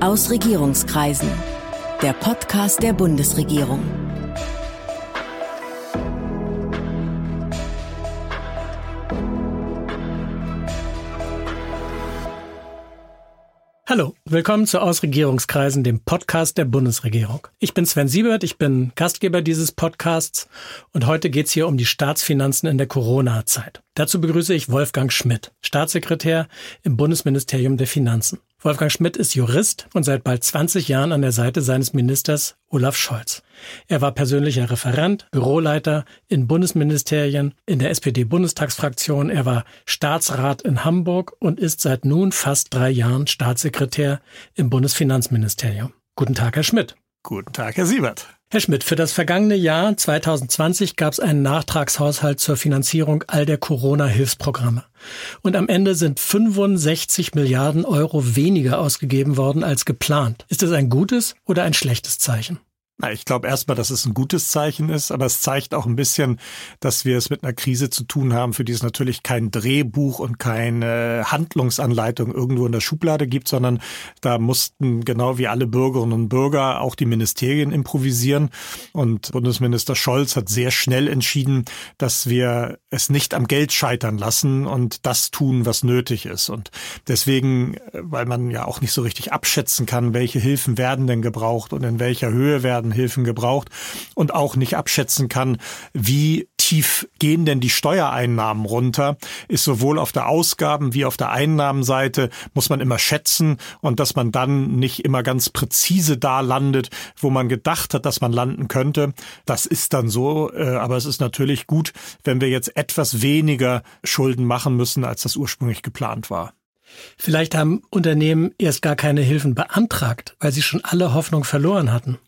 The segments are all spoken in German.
Aus Regierungskreisen. Der Podcast der Bundesregierung. Hallo, willkommen zu Ausregierungskreisen, dem Podcast der Bundesregierung. Ich bin Sven Siebert, ich bin Gastgeber dieses Podcasts und heute geht's hier um die Staatsfinanzen in der Corona-Zeit. Dazu begrüße ich Wolfgang Schmidt, Staatssekretär im Bundesministerium der Finanzen. Wolfgang Schmidt ist Jurist und seit bald 20 Jahren an der Seite seines Ministers Olaf Scholz. Er war persönlicher Referent, Büroleiter in Bundesministerien, in der SPD-Bundestagsfraktion. Er war Staatsrat in Hamburg und ist seit nun fast drei Jahren Staatssekretär im Bundesfinanzministerium. Guten Tag, Herr Schmidt. Guten Tag, Herr Siebert. Herr Schmidt, für das vergangene Jahr 2020 gab es einen Nachtragshaushalt zur Finanzierung all der Corona-Hilfsprogramme. Und am Ende sind 65 Milliarden Euro weniger ausgegeben worden als geplant. Ist das ein gutes oder ein schlechtes Zeichen? Na, ich glaube erstmal, dass es ein gutes Zeichen ist, aber es zeigt auch ein bisschen, dass wir es mit einer Krise zu tun haben, für die es natürlich kein Drehbuch und keine Handlungsanleitung irgendwo in der Schublade gibt, sondern da mussten genau wie alle Bürgerinnen und Bürger auch die Ministerien improvisieren. Und Bundesminister Scholz hat sehr schnell entschieden, dass wir es nicht am Geld scheitern lassen und das tun, was nötig ist. Und deswegen, weil man ja auch nicht so richtig abschätzen kann, welche Hilfen werden denn gebraucht und in welcher Höhe werden Hilfen gebraucht und auch nicht abschätzen kann, wie tief gehen denn die Steuereinnahmen runter, ist sowohl auf der Ausgaben wie auf der Einnahmenseite, muss man immer schätzen und dass man dann nicht immer ganz präzise da landet, wo man gedacht hat, dass man landen könnte. Das ist dann so, äh, aber es ist natürlich gut, wenn wir jetzt etwas weniger Schulden machen müssen, als das ursprünglich geplant war. Vielleicht haben Unternehmen erst gar keine Hilfen beantragt, weil sie schon alle Hoffnung verloren hatten.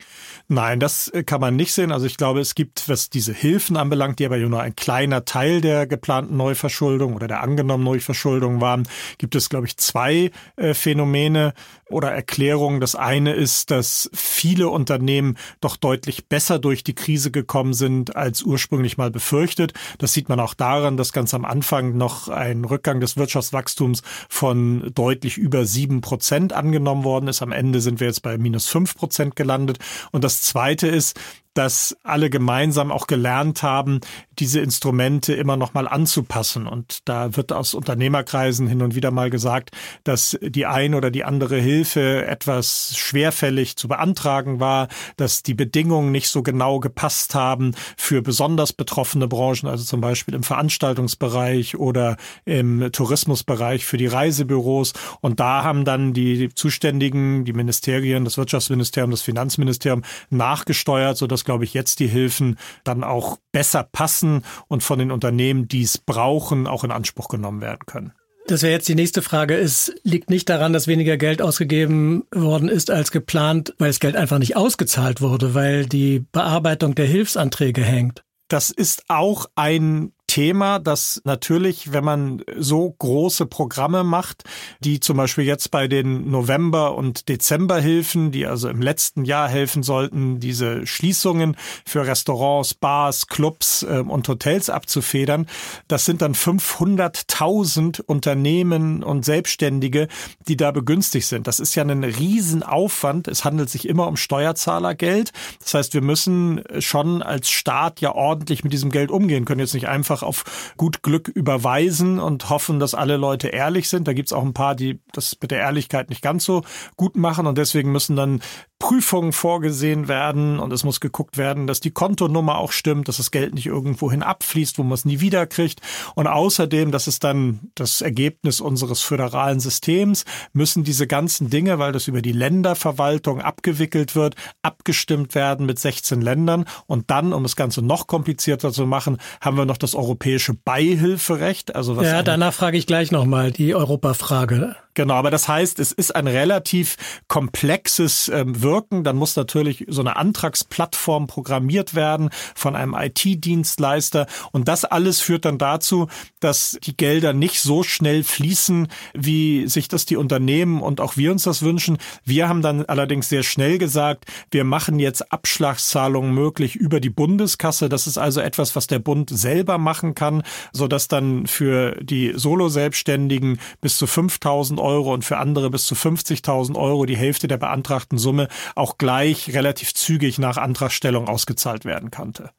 Nein, das äh, kann man nicht sehen. Also ich glaube, es gibt, was diese Hilfen anbelangt, die aber nur ein kleiner Teil der geplanten Neuverschuldung oder der angenommenen Neuverschuldung waren, gibt es, glaube ich, zwei äh, Phänomene oder Erklärungen. Das eine ist, dass viele Unternehmen doch deutlich besser durch die Krise gekommen sind, als ursprünglich mal befürchtet. Das sieht man auch daran, dass ganz am Anfang noch ein Rückgang des Wirtschaftswachstums von deutlich über sieben Prozent angenommen worden ist. Am Ende sind wir jetzt bei minus fünf Prozent gelandet. Und das Zweite ist, dass alle gemeinsam auch gelernt haben, diese Instrumente immer noch mal anzupassen. Und da wird aus Unternehmerkreisen hin und wieder mal gesagt, dass die ein oder die andere Hilfe etwas schwerfällig zu beantragen war, dass die Bedingungen nicht so genau gepasst haben für besonders betroffene Branchen, also zum Beispiel im Veranstaltungsbereich oder im Tourismusbereich für die Reisebüros. Und da haben dann die Zuständigen, die Ministerien, das Wirtschaftsministerium, das Finanzministerium nachgesteuert, sodass glaube ich, jetzt die Hilfen dann auch besser passen und von den Unternehmen, die es brauchen, auch in Anspruch genommen werden können. Das wäre jetzt die nächste Frage. Es liegt nicht daran, dass weniger Geld ausgegeben worden ist als geplant, weil das Geld einfach nicht ausgezahlt wurde, weil die Bearbeitung der Hilfsanträge hängt. Das ist auch ein Thema, dass natürlich, wenn man so große Programme macht, die zum Beispiel jetzt bei den November- und Dezemberhilfen, die also im letzten Jahr helfen sollten, diese Schließungen für Restaurants, Bars, Clubs äh, und Hotels abzufedern, das sind dann 500.000 Unternehmen und Selbstständige, die da begünstigt sind. Das ist ja ein Riesenaufwand. Es handelt sich immer um Steuerzahlergeld. Das heißt, wir müssen schon als Staat ja ordentlich mit diesem Geld umgehen, können jetzt nicht einfach einfach auf gut Glück überweisen und hoffen, dass alle Leute ehrlich sind. Da gibt's auch ein paar, die das mit der Ehrlichkeit nicht ganz so gut machen und deswegen müssen dann Prüfungen vorgesehen werden und es muss geguckt werden, dass die Kontonummer auch stimmt, dass das Geld nicht irgendwohin abfließt, wo man es nie wiederkriegt. Und außerdem, das ist dann das Ergebnis unseres föderalen Systems, müssen diese ganzen Dinge, weil das über die Länderverwaltung abgewickelt wird, abgestimmt werden mit 16 Ländern. Und dann, um das Ganze noch komplizierter zu machen, haben wir noch das europäische Beihilferecht. Also was ja, danach frage ich gleich nochmal die Europafrage. Genau, aber das heißt, es ist ein relativ komplexes ähm, Wirken. Dann muss natürlich so eine Antragsplattform programmiert werden von einem IT-Dienstleister. Und das alles führt dann dazu, dass die Gelder nicht so schnell fließen, wie sich das die Unternehmen und auch wir uns das wünschen. Wir haben dann allerdings sehr schnell gesagt, wir machen jetzt Abschlagszahlungen möglich über die Bundeskasse. Das ist also etwas, was der Bund selber machen kann, sodass dann für die Solo-Selbstständigen bis zu 5000 Euro und für andere bis zu 50.000 Euro die Hälfte der beantragten Summe auch gleich relativ zügig nach Antragstellung ausgezahlt werden konnte.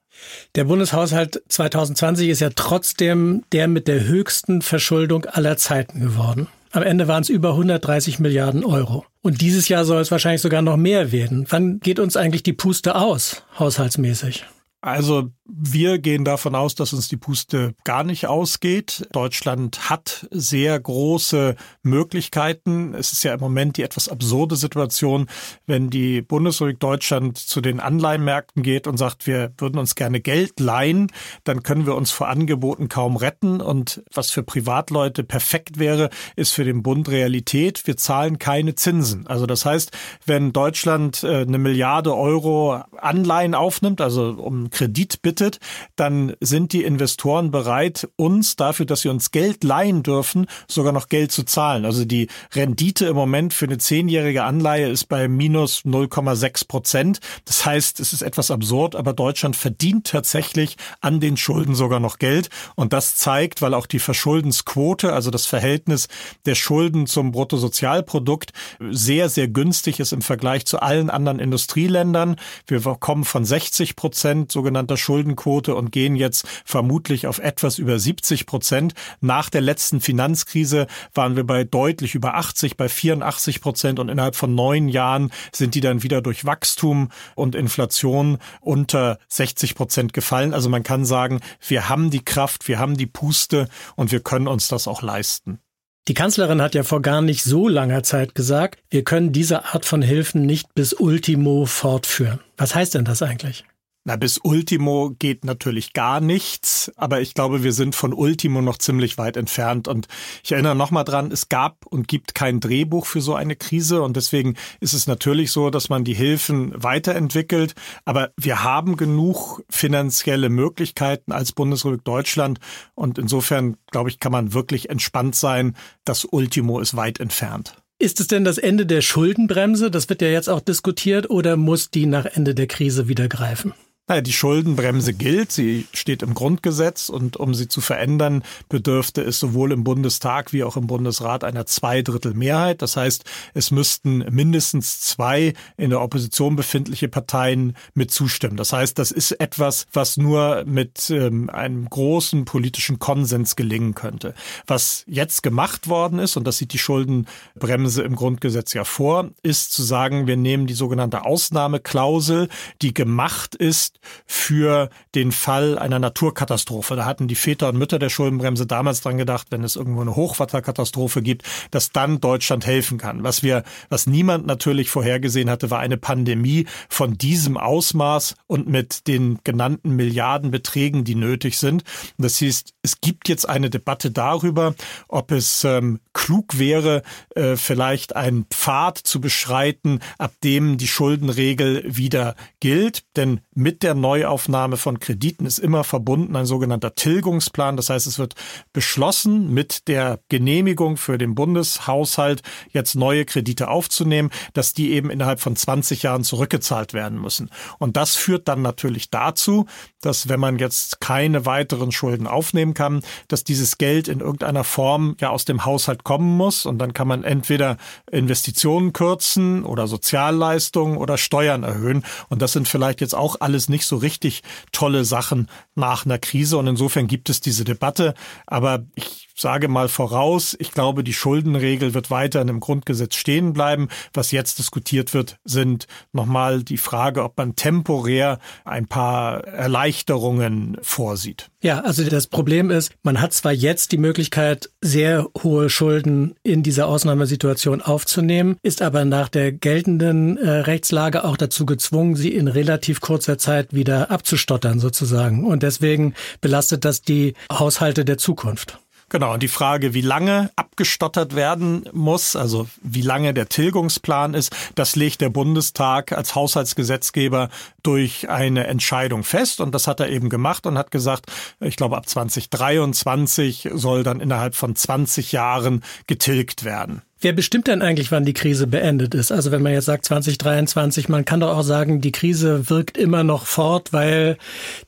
Der Bundeshaushalt 2020 ist ja trotzdem der mit der höchsten Verschuldung aller Zeiten geworden. Am Ende waren es über 130 Milliarden Euro. Und dieses Jahr soll es wahrscheinlich sogar noch mehr werden. Wann geht uns eigentlich die Puste aus, haushaltsmäßig? Also wir gehen davon aus, dass uns die Puste gar nicht ausgeht. Deutschland hat sehr große Möglichkeiten. Es ist ja im Moment die etwas absurde Situation, wenn die Bundesrepublik Deutschland zu den Anleihenmärkten geht und sagt, wir würden uns gerne Geld leihen, dann können wir uns vor Angeboten kaum retten. Und was für Privatleute perfekt wäre, ist für den Bund Realität. Wir zahlen keine Zinsen. Also das heißt, wenn Deutschland äh, eine Milliarde Euro Anleihen aufnimmt, also um Kredit bittet, dann sind die Investoren bereit, uns dafür, dass sie uns Geld leihen dürfen, sogar noch Geld zu zahlen. Also die Rendite im Moment für eine zehnjährige Anleihe ist bei minus 0,6 Prozent. Das heißt, es ist etwas absurd, aber Deutschland verdient tatsächlich an den Schulden sogar noch Geld. Und das zeigt, weil auch die Verschuldensquote, also das Verhältnis der Schulden zum Bruttosozialprodukt, sehr, sehr günstig ist im Vergleich zu allen anderen Industrieländern. Wir kommen von 60 Prozent sogenannter Schulden Schuldenquote und gehen jetzt vermutlich auf etwas über 70 Prozent. Nach der letzten Finanzkrise waren wir bei deutlich über 80, bei 84 Prozent und innerhalb von neun Jahren sind die dann wieder durch Wachstum und Inflation unter 60 Prozent gefallen. Also man kann sagen, wir haben die Kraft, wir haben die Puste und wir können uns das auch leisten. Die Kanzlerin hat ja vor gar nicht so langer Zeit gesagt, wir können diese Art von Hilfen nicht bis Ultimo fortführen. Was heißt denn das eigentlich? Na, bis Ultimo geht natürlich gar nichts, aber ich glaube, wir sind von Ultimo noch ziemlich weit entfernt. Und ich erinnere nochmal dran, es gab und gibt kein Drehbuch für so eine Krise. Und deswegen ist es natürlich so, dass man die Hilfen weiterentwickelt. Aber wir haben genug finanzielle Möglichkeiten als Bundesrepublik Deutschland. Und insofern, glaube ich, kann man wirklich entspannt sein. Das Ultimo ist weit entfernt. Ist es denn das Ende der Schuldenbremse? Das wird ja jetzt auch diskutiert. Oder muss die nach Ende der Krise wieder greifen? Naja, die Schuldenbremse gilt, sie steht im Grundgesetz und um sie zu verändern, bedürfte es sowohl im Bundestag wie auch im Bundesrat einer Zweidrittelmehrheit. Das heißt, es müssten mindestens zwei in der Opposition befindliche Parteien mit zustimmen. Das heißt, das ist etwas, was nur mit ähm, einem großen politischen Konsens gelingen könnte. Was jetzt gemacht worden ist, und das sieht die Schuldenbremse im Grundgesetz ja vor, ist zu sagen, wir nehmen die sogenannte Ausnahmeklausel, die gemacht ist, für den Fall einer Naturkatastrophe. Da hatten die Väter und Mütter der Schuldenbremse damals dran gedacht, wenn es irgendwo eine Hochwasserkatastrophe gibt, dass dann Deutschland helfen kann. Was wir, was niemand natürlich vorhergesehen hatte, war eine Pandemie von diesem Ausmaß und mit den genannten Milliardenbeträgen, die nötig sind. Das hieß, es gibt jetzt eine Debatte darüber, ob es ähm, klug wäre, äh, vielleicht einen Pfad zu beschreiten, ab dem die Schuldenregel wieder gilt. Denn mit der Neuaufnahme von Krediten ist immer verbunden ein sogenannter Tilgungsplan. Das heißt, es wird beschlossen, mit der Genehmigung für den Bundeshaushalt jetzt neue Kredite aufzunehmen, dass die eben innerhalb von 20 Jahren zurückgezahlt werden müssen. Und das führt dann natürlich dazu, dass wenn man jetzt keine weiteren Schulden aufnehmen kann, dass dieses Geld in irgendeiner Form ja aus dem Haushalt kommen muss. Und dann kann man entweder Investitionen kürzen oder Sozialleistungen oder Steuern erhöhen. Und das sind vielleicht jetzt auch alles nicht so richtig tolle Sachen nach einer Krise. Und insofern gibt es diese Debatte. Aber ich sage mal voraus, ich glaube, die Schuldenregel wird weiter in dem Grundgesetz stehen bleiben. Was jetzt diskutiert wird, sind nochmal die Frage, ob man temporär ein paar Erleichterungen vorsieht. Ja, also das Problem ist, man hat zwar jetzt die Möglichkeit, sehr hohe Schulden in dieser Ausnahmesituation aufzunehmen, ist aber nach der geltenden äh, Rechtslage auch dazu gezwungen, sie in relativ kurzer Zeit wieder abzustottern sozusagen. Und deswegen belastet das die Haushalte der Zukunft. Genau, und die Frage, wie lange abgestottert werden muss, also wie lange der Tilgungsplan ist, das legt der Bundestag als Haushaltsgesetzgeber durch eine Entscheidung fest. Und das hat er eben gemacht und hat gesagt, ich glaube, ab 2023 soll dann innerhalb von 20 Jahren getilgt werden. Wer bestimmt denn eigentlich, wann die Krise beendet ist? Also wenn man jetzt sagt 2023, man kann doch auch sagen, die Krise wirkt immer noch fort, weil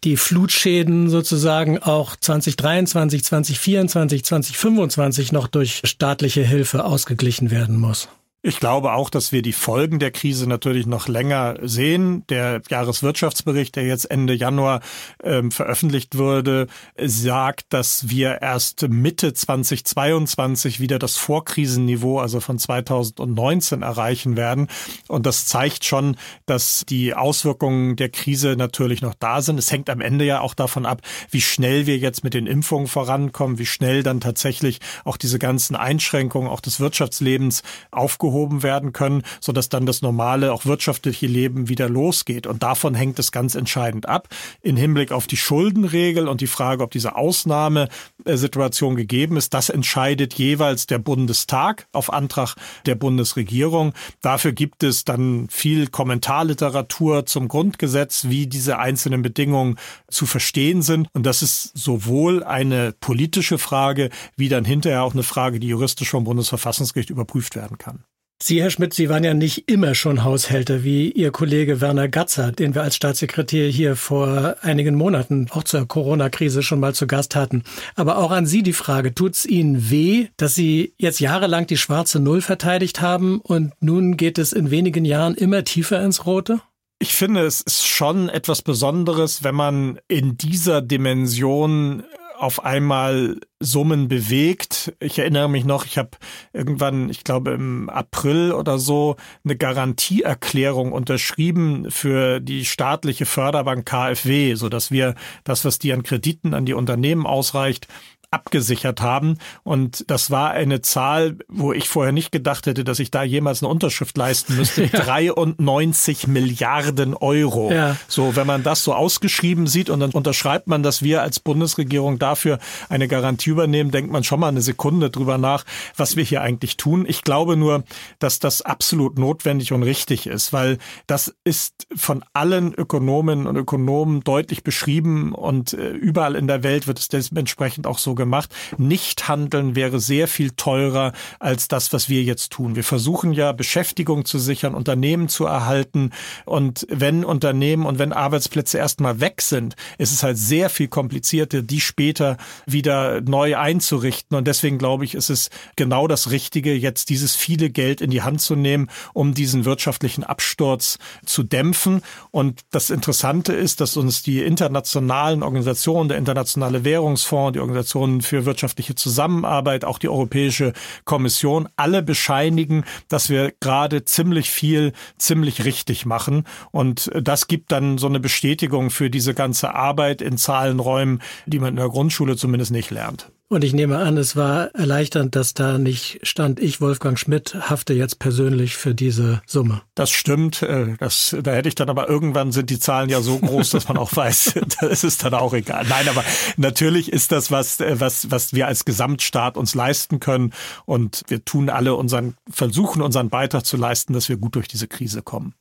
die Flutschäden sozusagen auch 2023, 2024, 2025 noch durch staatliche Hilfe ausgeglichen werden muss. Ich glaube auch, dass wir die Folgen der Krise natürlich noch länger sehen. Der Jahreswirtschaftsbericht, der jetzt Ende Januar ähm, veröffentlicht wurde, sagt, dass wir erst Mitte 2022 wieder das Vorkrisenniveau, also von 2019, erreichen werden. Und das zeigt schon, dass die Auswirkungen der Krise natürlich noch da sind. Es hängt am Ende ja auch davon ab, wie schnell wir jetzt mit den Impfungen vorankommen, wie schnell dann tatsächlich auch diese ganzen Einschränkungen auch des Wirtschaftslebens aufgehoben aufgehoben werden können, sodass dann das normale, auch wirtschaftliche Leben wieder losgeht. Und davon hängt es ganz entscheidend ab. In Hinblick auf die Schuldenregel und die Frage, ob diese Ausnahmesituation gegeben ist, das entscheidet jeweils der Bundestag auf Antrag der Bundesregierung. Dafür gibt es dann viel Kommentarliteratur zum Grundgesetz, wie diese einzelnen Bedingungen zu verstehen sind. Und das ist sowohl eine politische Frage, wie dann hinterher auch eine Frage, die juristisch vom Bundesverfassungsgericht überprüft werden kann. Sie, Herr Schmidt, Sie waren ja nicht immer schon Haushälter wie Ihr Kollege Werner Gatzer, den wir als Staatssekretär hier vor einigen Monaten auch zur Corona-Krise schon mal zu Gast hatten. Aber auch an Sie die Frage, tut es Ihnen weh, dass Sie jetzt jahrelang die schwarze Null verteidigt haben und nun geht es in wenigen Jahren immer tiefer ins Rote? Ich finde, es ist schon etwas Besonderes, wenn man in dieser Dimension auf einmal Summen bewegt. Ich erinnere mich noch, ich habe irgendwann, ich glaube im April oder so, eine Garantieerklärung unterschrieben für die staatliche Förderbank KfW, so dass wir das, was die an Krediten an die Unternehmen ausreicht, abgesichert haben. Und das war eine Zahl, wo ich vorher nicht gedacht hätte, dass ich da jemals eine Unterschrift leisten müsste. Ja. 93 Milliarden Euro. Ja. So, wenn man das so ausgeschrieben sieht und dann unterschreibt man, dass wir als Bundesregierung dafür eine Garantie übernehmen, denkt man schon mal eine Sekunde drüber nach, was wir hier eigentlich tun. Ich glaube nur, dass das absolut notwendig und richtig ist, weil das ist von allen Ökonomen und Ökonomen deutlich beschrieben und äh, überall in der Welt wird es dementsprechend auch so gemacht. Nicht handeln wäre sehr viel teurer als das, was wir jetzt tun. Wir versuchen ja Beschäftigung zu sichern, Unternehmen zu erhalten. Und wenn Unternehmen und wenn Arbeitsplätze erstmal weg sind, ist es halt sehr viel komplizierter, die später wieder neu einzurichten. Und deswegen glaube ich, ist es genau das Richtige, jetzt dieses viele Geld in die Hand zu nehmen, um diesen wirtschaftlichen Absturz zu dämpfen. Und das Interessante ist, dass uns die internationalen Organisationen, der Internationale Währungsfonds, die Organisation Kommission für wirtschaftliche Zusammenarbeit, auch die Europäische Kommission, alle bescheinigen, dass wir gerade ziemlich viel, ziemlich richtig machen. Und das gibt dann so eine Bestätigung für diese ganze Arbeit in Zahlenräumen, die man in der Grundschule zumindest nicht lernt. Und ich nehme an, es war erleichternd, dass da nicht stand, ich, Wolfgang Schmidt, hafte jetzt persönlich für diese Summe. Das stimmt. Äh, das, da hätte ich dann aber irgendwann sind die Zahlen ja so groß, dass man auch weiß, das ist dann auch egal. Nein, aber natürlich ist das was, äh, was, was wir als Gesamtstaat uns leisten können. Und wir tun alle unseren, versuchen unseren Beitrag zu leisten, dass wir gut durch diese Krise kommen.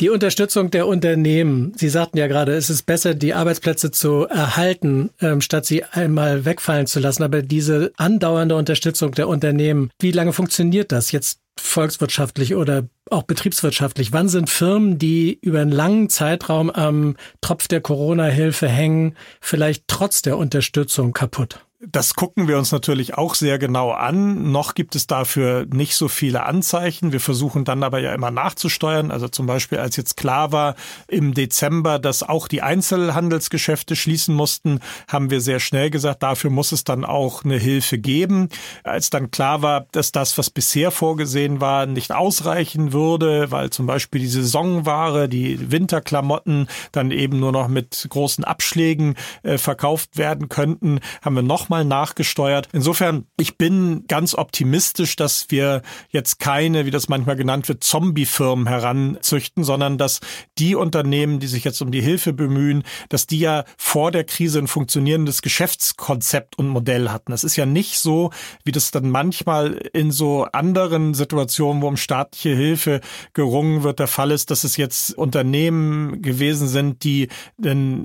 Die Unterstützung der Unternehmen. Sie sagten ja gerade, es ist besser, die Arbeitsplätze zu erhalten, ähm, statt sie einmal wegfallen zu lassen. Aber diese andauernde Unterstützung der Unternehmen, wie lange funktioniert das jetzt volkswirtschaftlich oder auch betriebswirtschaftlich? Wann sind Firmen, die über einen langen Zeitraum am Tropf der Corona-Hilfe hängen, vielleicht trotz der Unterstützung kaputt? Das gucken wir uns natürlich auch sehr genau an. Noch gibt es dafür nicht so viele Anzeichen. Wir versuchen dann aber ja immer nachzusteuern. Also zum Beispiel, als jetzt klar war im Dezember, dass auch die Einzelhandelsgeschäfte schließen mussten, haben wir sehr schnell gesagt, dafür muss es dann auch eine Hilfe geben. Als dann klar war, dass das, was bisher vorgesehen war, nicht ausreichen würde, weil zum Beispiel die Saisonware, die Winterklamotten dann eben nur noch mit großen Abschlägen äh, verkauft werden könnten, haben wir noch nochmal nachgesteuert. Insofern, ich bin ganz optimistisch, dass wir jetzt keine, wie das manchmal genannt wird, Zombie-Firmen heranzüchten, sondern dass die Unternehmen, die sich jetzt um die Hilfe bemühen, dass die ja vor der Krise ein funktionierendes Geschäftskonzept und Modell hatten. Das ist ja nicht so, wie das dann manchmal in so anderen Situationen, wo um staatliche Hilfe gerungen wird, der Fall ist, dass es jetzt Unternehmen gewesen sind, die ein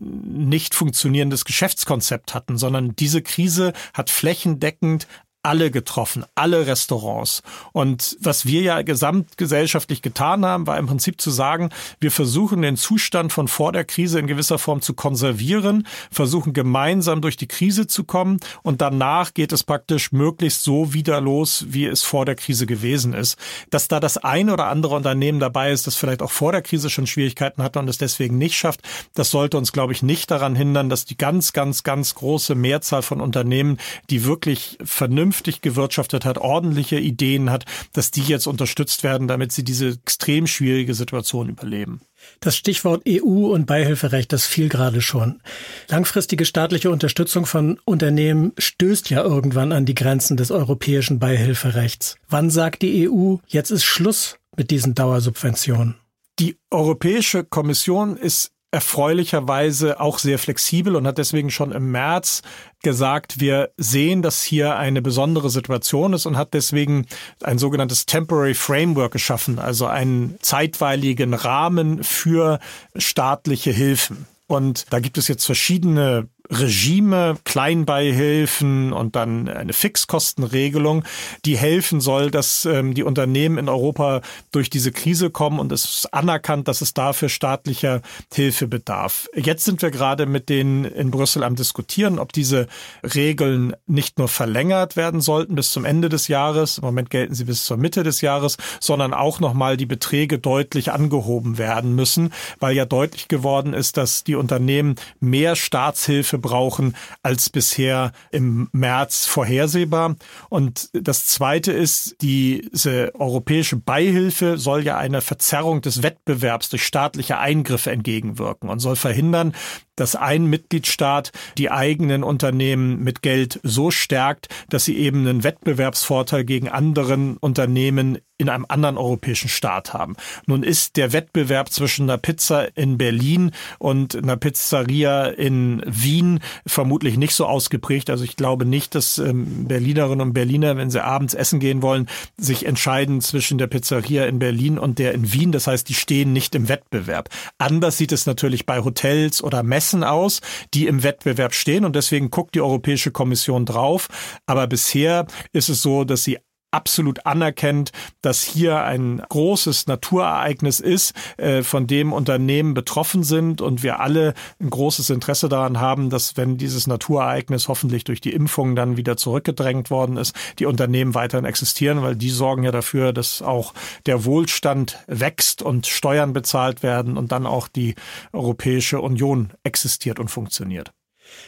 nicht funktionierendes Geschäftskonzept hatten, sondern diese Krise Krise hat flächendeckend alle getroffen, alle Restaurants. Und was wir ja gesamtgesellschaftlich getan haben, war im Prinzip zu sagen, wir versuchen den Zustand von vor der Krise in gewisser Form zu konservieren, versuchen gemeinsam durch die Krise zu kommen und danach geht es praktisch möglichst so wieder los, wie es vor der Krise gewesen ist. Dass da das ein oder andere Unternehmen dabei ist, das vielleicht auch vor der Krise schon Schwierigkeiten hatte und es deswegen nicht schafft, das sollte uns, glaube ich, nicht daran hindern, dass die ganz, ganz, ganz große Mehrzahl von Unternehmen, die wirklich vernünftig vernünftig gewirtschaftet hat, ordentliche Ideen hat, dass die jetzt unterstützt werden, damit sie diese extrem schwierige Situation überleben. Das Stichwort EU und Beihilferecht, das fiel gerade schon. Langfristige staatliche Unterstützung von Unternehmen stößt ja irgendwann an die Grenzen des europäischen Beihilferechts. Wann sagt die EU, jetzt ist Schluss mit diesen Dauersubventionen? Die Europäische Kommission ist erfreulicherweise auch sehr flexibel und hat deswegen schon im März gesagt, wir sehen, dass hier eine besondere Situation ist und hat deswegen ein sogenanntes Temporary Framework geschaffen, also einen zeitweiligen Rahmen für staatliche Hilfen. Und da gibt es jetzt verschiedene Regime, Kleinbeihilfen und dann eine Fixkostenregelung, die helfen soll, dass ähm, die Unternehmen in Europa durch diese Krise kommen und es ist anerkannt, dass es dafür staatlicher Hilfe bedarf. Jetzt sind wir gerade mit denen in Brüssel am diskutieren, ob diese Regeln nicht nur verlängert werden sollten bis zum Ende des Jahres, im Moment gelten sie bis zur Mitte des Jahres, sondern auch nochmal die Beträge deutlich angehoben werden müssen, weil ja deutlich geworden ist, dass die Unternehmen mehr Staatshilfe Hilfe brauchen als bisher im März vorhersehbar. Und das Zweite ist, diese europäische Beihilfe soll ja einer Verzerrung des Wettbewerbs durch staatliche Eingriffe entgegenwirken und soll verhindern, dass ein Mitgliedstaat die eigenen Unternehmen mit Geld so stärkt, dass sie eben einen Wettbewerbsvorteil gegen anderen Unternehmen in einem anderen europäischen Staat haben. Nun ist der Wettbewerb zwischen einer Pizza in Berlin und einer Pizzeria in Wien vermutlich nicht so ausgeprägt. Also ich glaube nicht, dass ähm, Berlinerinnen und Berliner, wenn sie abends essen gehen wollen, sich entscheiden zwischen der Pizzeria in Berlin und der in Wien. Das heißt, die stehen nicht im Wettbewerb. Anders sieht es natürlich bei Hotels oder Messen aus, die im Wettbewerb stehen und deswegen guckt die Europäische Kommission drauf. Aber bisher ist es so, dass sie absolut anerkennt, dass hier ein großes Naturereignis ist, äh, von dem Unternehmen betroffen sind und wir alle ein großes Interesse daran haben, dass wenn dieses Naturereignis hoffentlich durch die Impfung dann wieder zurückgedrängt worden ist, die Unternehmen weiterhin existieren, weil die sorgen ja dafür, dass auch der Wohlstand wächst und Steuern bezahlt werden und dann auch die Europäische Union existiert und funktioniert.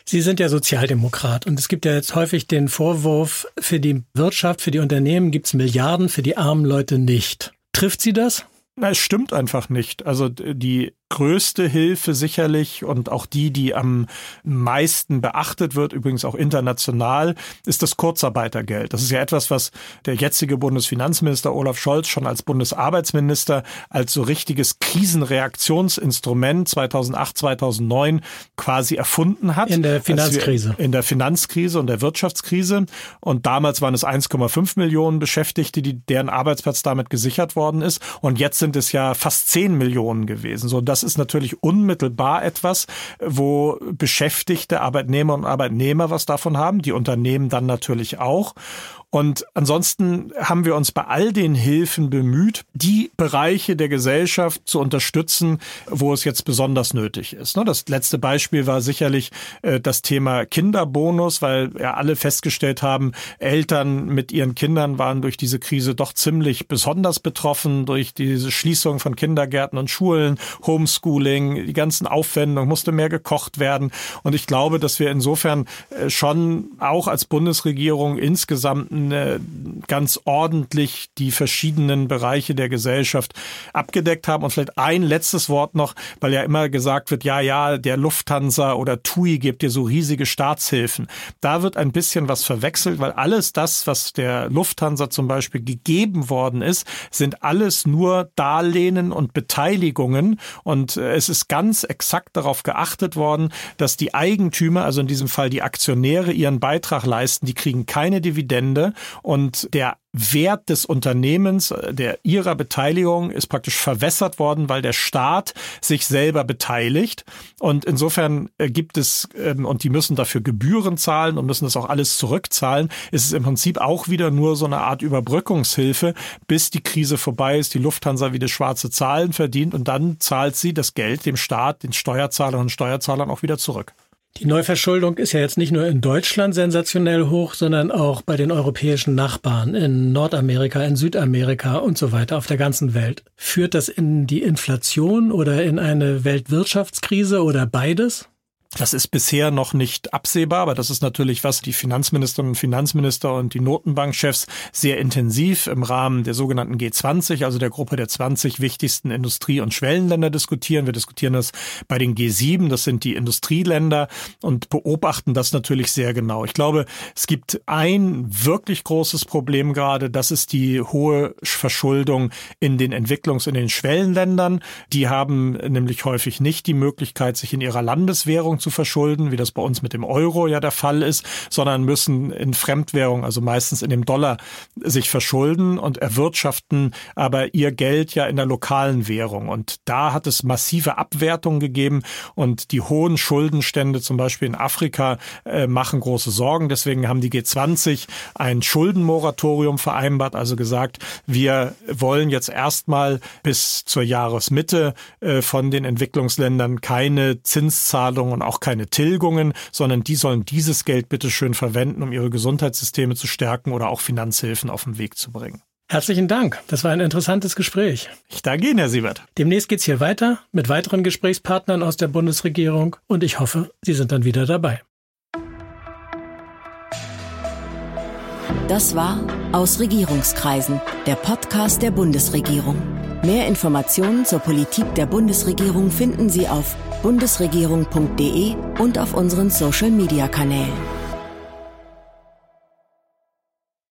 Sie sind ja Sozialdemokrat und es gibt ja jetzt häufig den Vorwurf, für die Wirtschaft, für die Unternehmen gibt es Milliarden, für die armen Leute nicht. Trifft Sie das? Na, es stimmt einfach nicht. Also die größte Hilfe sicherlich und auch die, die am meisten beachtet wird, übrigens auch international, ist das Kurzarbeitergeld. Das ist ja etwas, was der jetzige Bundesfinanzminister Olaf Scholz schon als Bundesarbeitsminister als so richtiges Krisenreaktionsinstrument 2008, 2009 quasi erfunden hat. In der Finanzkrise. In der Finanzkrise und der Wirtschaftskrise. Und damals waren es 1,5 Millionen Beschäftigte, die, deren Arbeitsplatz damit gesichert worden ist. Und jetzt sind es ja fast 10 Millionen gewesen. So, das ist natürlich unmittelbar etwas, wo Beschäftigte, Arbeitnehmer und Arbeitnehmer was davon haben, die Unternehmen dann natürlich auch. Und ansonsten haben wir uns bei all den Hilfen bemüht, die Bereiche der Gesellschaft zu unterstützen, wo es jetzt besonders nötig ist. Ne, das letzte Beispiel war sicherlich äh, das Thema Kinderbonus, weil ja alle festgestellt haben, Eltern mit ihren Kindern waren durch diese Krise doch ziemlich besonders betroffen, durch diese Schließung von Kindergärten und Schulen, Homeschooling, die ganzen Aufwendungen, musste mehr gekocht werden. Und ich glaube, dass wir insofern äh, schon auch als Bundesregierung insgesamt ganz ordentlich die verschiedenen Bereiche der Gesellschaft abgedeckt haben. Und vielleicht ein letztes Wort noch, weil ja immer gesagt wird, ja, ja, der Lufthansa oder TUI gibt dir so riesige Staatshilfen. Da wird ein bisschen was verwechselt, weil alles das, was der Lufthansa zum Beispiel gegeben worden ist, sind alles nur Darlehen und Beteiligungen. Und äh, es ist ganz exakt darauf geachtet worden, dass die Eigentümer, also in diesem Fall die Aktionäre, ihren Beitrag leisten. Die kriegen keine Dividende Und der Wert des Unternehmens, äh, der ihrer Beteiligung ist praktisch verwässert worden, weil der Staat sich selber beteiligt. Und insofern äh, gibt es, ähm, und die müssen dafür Gebühren zahlen und müssen das auch alles zurückzahlen, ist es im Prinzip auch wieder nur so eine Art Überbrückungshilfe, bis die Krise vorbei ist, die Lufthansa wieder schwarze Zahlen verdient und dann zahlt sie das Geld dem Staat, den Steuerzahlerinnen und Steuerzahlern auch wieder zurück. Die Neuverschuldung ist ja jetzt nicht nur in Deutschland sensationell hoch, sondern auch bei den europäischen Nachbarn in Nordamerika, in Südamerika und so weiter auf der ganzen Welt. Führt das in die Inflation oder in eine Weltwirtschaftskrise oder beides? Das ist bisher noch nicht absehbar, aber das ist natürlich, was die Finanzministerinnen und Finanzminister und die Notenbankchefs sehr intensiv im Rahmen der sogenannten G20, also der Gruppe der 20 wichtigsten Industrie- und Schwellenländer diskutieren. Wir diskutieren das bei den G7, das sind die Industrieländer und beobachten das natürlich sehr genau. Ich glaube, es gibt ein wirklich großes Problem gerade, das ist die hohe Verschuldung in den Entwicklungs- in den Schwellenländern. Die haben nämlich häufig nicht die Möglichkeit, sich in ihrer Landeswährung zu verschulden, wie das bei uns mit dem Euro ja der Fall ist, sondern müssen in Fremdwährung, also meistens in dem Dollar, sich verschulden und erwirtschaften aber ihr Geld ja in der lokalen Währung. Und da hat es massive Abwertungen gegeben und die hohen Schuldenstände zum Beispiel in Afrika äh, machen große Sorgen. Deswegen haben die G20 ein Schuldenmoratorium vereinbart, also gesagt, wir wollen jetzt erstmal bis zur Jahresmitte äh, von den Entwicklungsländern keine Zinszahlungen und auch auch keine Tilgungen, sondern die sollen dieses Geld bitte schön verwenden, um ihre Gesundheitssysteme zu stärken oder auch Finanzhilfen auf den Weg zu bringen. Herzlichen Dank. Das war ein interessantes Gespräch. Ich danke Ihnen, Herr Siebert. Demnächst geht's hier weiter mit weiteren Gesprächspartnern aus der Bundesregierung und ich hoffe, Sie sind dann wieder dabei. Das war Aus Regierungskreisen, der Podcast der Bundesregierung. Mehr Informationen zur Politik der Bundesregierung finden Sie auf bundesregierung.de und auf unseren Social-Media-Kanälen.